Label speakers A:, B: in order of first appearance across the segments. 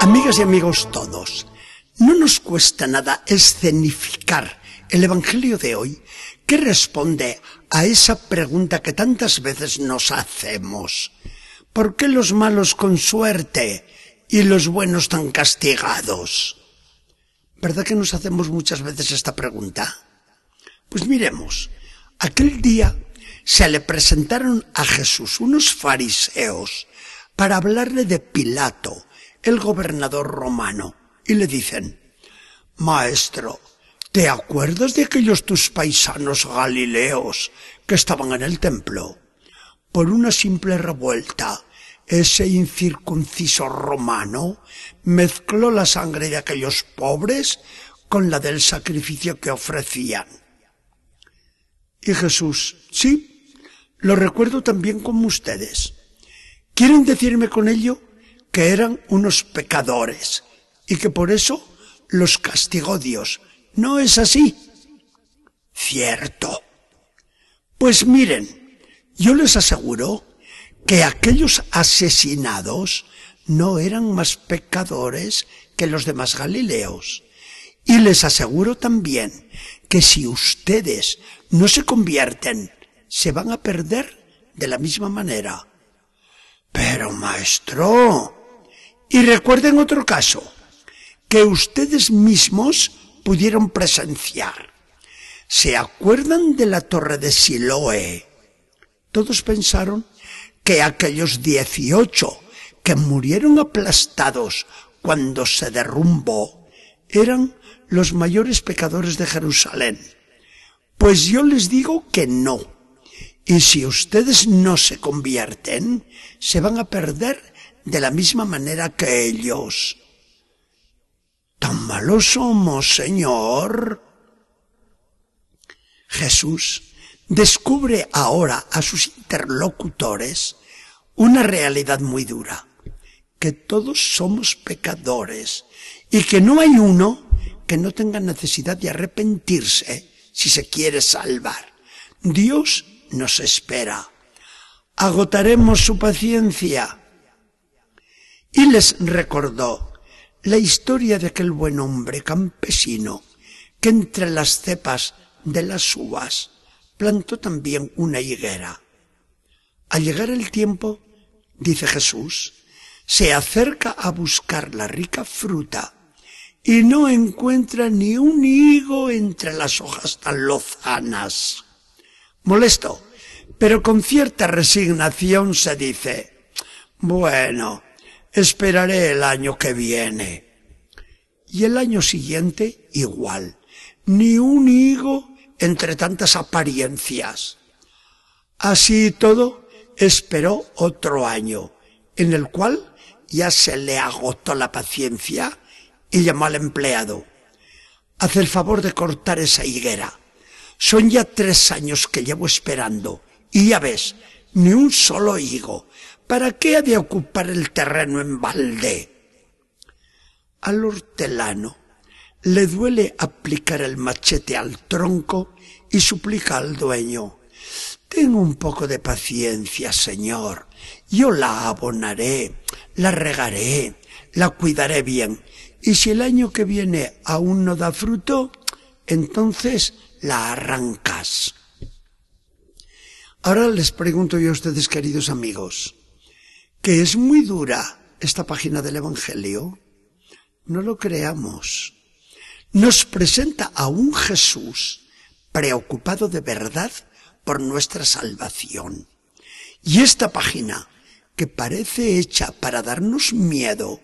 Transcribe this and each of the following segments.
A: Amigas y amigos todos, no nos cuesta nada escenificar el Evangelio de hoy que responde a esa pregunta que tantas veces nos hacemos. ¿Por qué los malos con suerte y los buenos tan castigados? ¿Verdad que nos hacemos muchas veces esta pregunta? Pues miremos, aquel día se le presentaron a Jesús unos fariseos para hablarle de Pilato, el gobernador romano, y le dicen, Maestro, ¿te acuerdas de aquellos tus paisanos galileos que estaban en el templo? Por una simple revuelta, ese incircunciso romano mezcló la sangre de aquellos pobres con la del sacrificio que ofrecían. Y Jesús, sí, lo recuerdo también como ustedes. ¿Quieren decirme con ello que eran unos pecadores y que por eso los castigó Dios. ¿No es así? Cierto. Pues miren, yo les aseguro que aquellos asesinados no eran más pecadores que los demás Galileos. Y les aseguro también que si ustedes no se convierten, se van a perder de la misma manera. Pero maestro, y recuerden otro caso que ustedes mismos pudieron presenciar. ¿Se acuerdan de la torre de Siloé? Todos pensaron que aquellos dieciocho que murieron aplastados cuando se derrumbó eran los mayores pecadores de Jerusalén. Pues yo les digo que no. Y si ustedes no se convierten, se van a perder de la misma manera que ellos. ¿Tan malos somos, Señor? Jesús descubre ahora a sus interlocutores una realidad muy dura, que todos somos pecadores y que no hay uno que no tenga necesidad de arrepentirse si se quiere salvar. Dios nos espera. Agotaremos su paciencia y les recordó la historia de aquel buen hombre campesino que entre las cepas de las uvas plantó también una higuera. Al llegar el tiempo, dice Jesús, se acerca a buscar la rica fruta y no encuentra ni un higo entre las hojas tan lozanas. Molesto, pero con cierta resignación se dice, bueno, esperaré el año que viene. Y el año siguiente igual, ni un higo entre tantas apariencias. Así todo, esperó otro año, en el cual ya se le agotó la paciencia y llamó al empleado. Haz el favor de cortar esa higuera. Son ya tres años que llevo esperando y ya ves, ni un solo higo. ¿Para qué ha de ocupar el terreno en balde? Al hortelano le duele aplicar el machete al tronco y suplica al dueño, Ten un poco de paciencia, señor. Yo la abonaré, la regaré, la cuidaré bien. Y si el año que viene aún no da fruto, entonces la arrancas. Ahora les pregunto yo a ustedes, queridos amigos, que es muy dura esta página del Evangelio, no lo creamos. Nos presenta a un Jesús preocupado de verdad por nuestra salvación. Y esta página, que parece hecha para darnos miedo,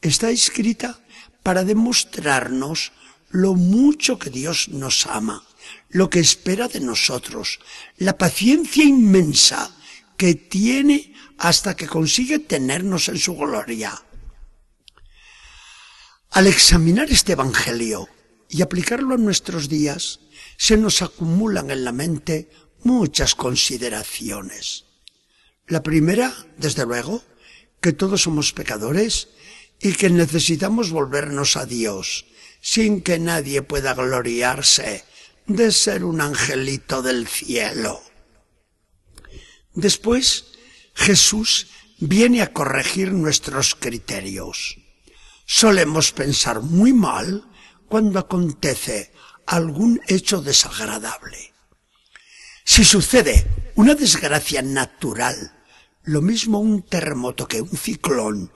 A: está escrita para demostrarnos lo mucho que Dios nos ama, lo que espera de nosotros, la paciencia inmensa que tiene hasta que consigue tenernos en su gloria. Al examinar este Evangelio y aplicarlo a nuestros días, se nos acumulan en la mente muchas consideraciones. La primera, desde luego, que todos somos pecadores y que necesitamos volvernos a Dios, sin que nadie pueda gloriarse de ser un angelito del cielo. Después, Jesús viene a corregir nuestros criterios. Solemos pensar muy mal cuando acontece algún hecho desagradable. Si sucede una desgracia natural, lo mismo un terremoto que un ciclón,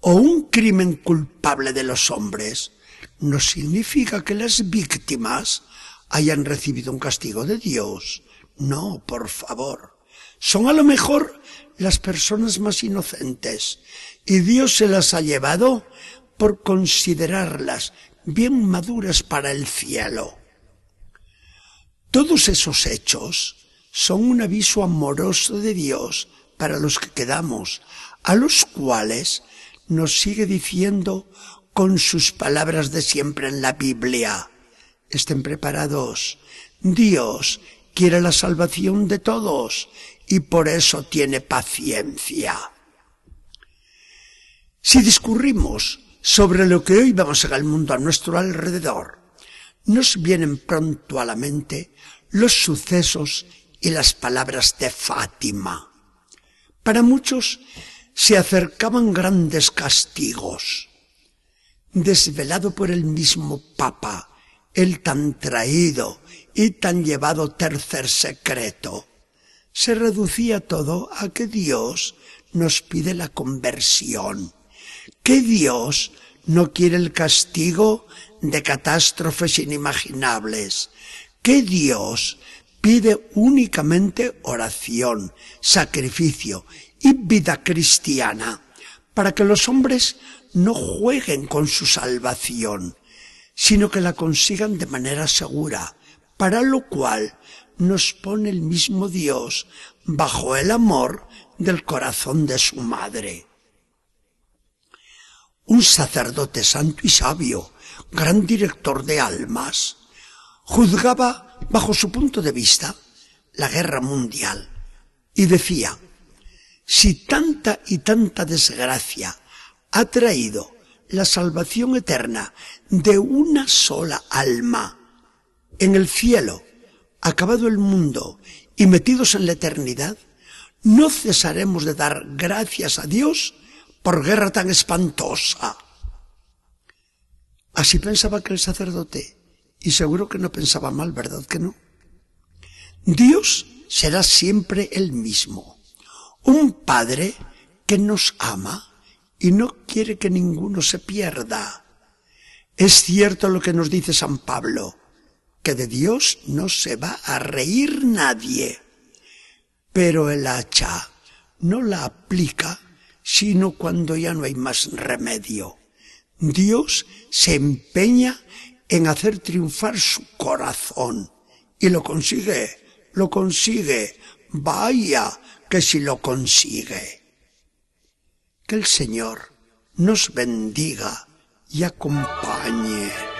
A: o un crimen culpable de los hombres, no significa que las víctimas hayan recibido un castigo de Dios. No, por favor. Son a lo mejor las personas más inocentes y Dios se las ha llevado por considerarlas bien maduras para el cielo. Todos esos hechos son un aviso amoroso de Dios para los que quedamos, a los cuales nos sigue diciendo con sus palabras de siempre en la Biblia. Estén preparados. Dios quiere la salvación de todos y por eso tiene paciencia. Si discurrimos sobre lo que hoy vamos en el mundo a nuestro alrededor, nos vienen pronto a la mente los sucesos y las palabras de Fátima. Para muchos se acercaban grandes castigos. Desvelado por el mismo Papa, el tan traído y tan llevado tercer secreto, se reducía todo a que Dios nos pide la conversión, que Dios no quiere el castigo de catástrofes inimaginables, que Dios pide únicamente oración, sacrificio y vida cristiana, para que los hombres no jueguen con su salvación, sino que la consigan de manera segura, para lo cual nos pone el mismo Dios bajo el amor del corazón de su madre. Un sacerdote santo y sabio, gran director de almas, juzgaba bajo su punto de vista la guerra mundial y decía, si tanta y tanta desgracia ha traído la salvación eterna de una sola alma en el cielo, acabado el mundo y metidos en la eternidad, no cesaremos de dar gracias a Dios por guerra tan espantosa. Así pensaba que el sacerdote, y seguro que no pensaba mal, ¿verdad que no? Dios será siempre el mismo, un Padre que nos ama y no quiere que ninguno se pierda. Es cierto lo que nos dice San Pablo, que de Dios no se va a reír nadie. Pero el hacha no la aplica sino cuando ya no hay más remedio. Dios se empeña en hacer triunfar su corazón y lo consigue, lo consigue. Vaya que si lo consigue. Que el Señor nos bendiga y acompañe.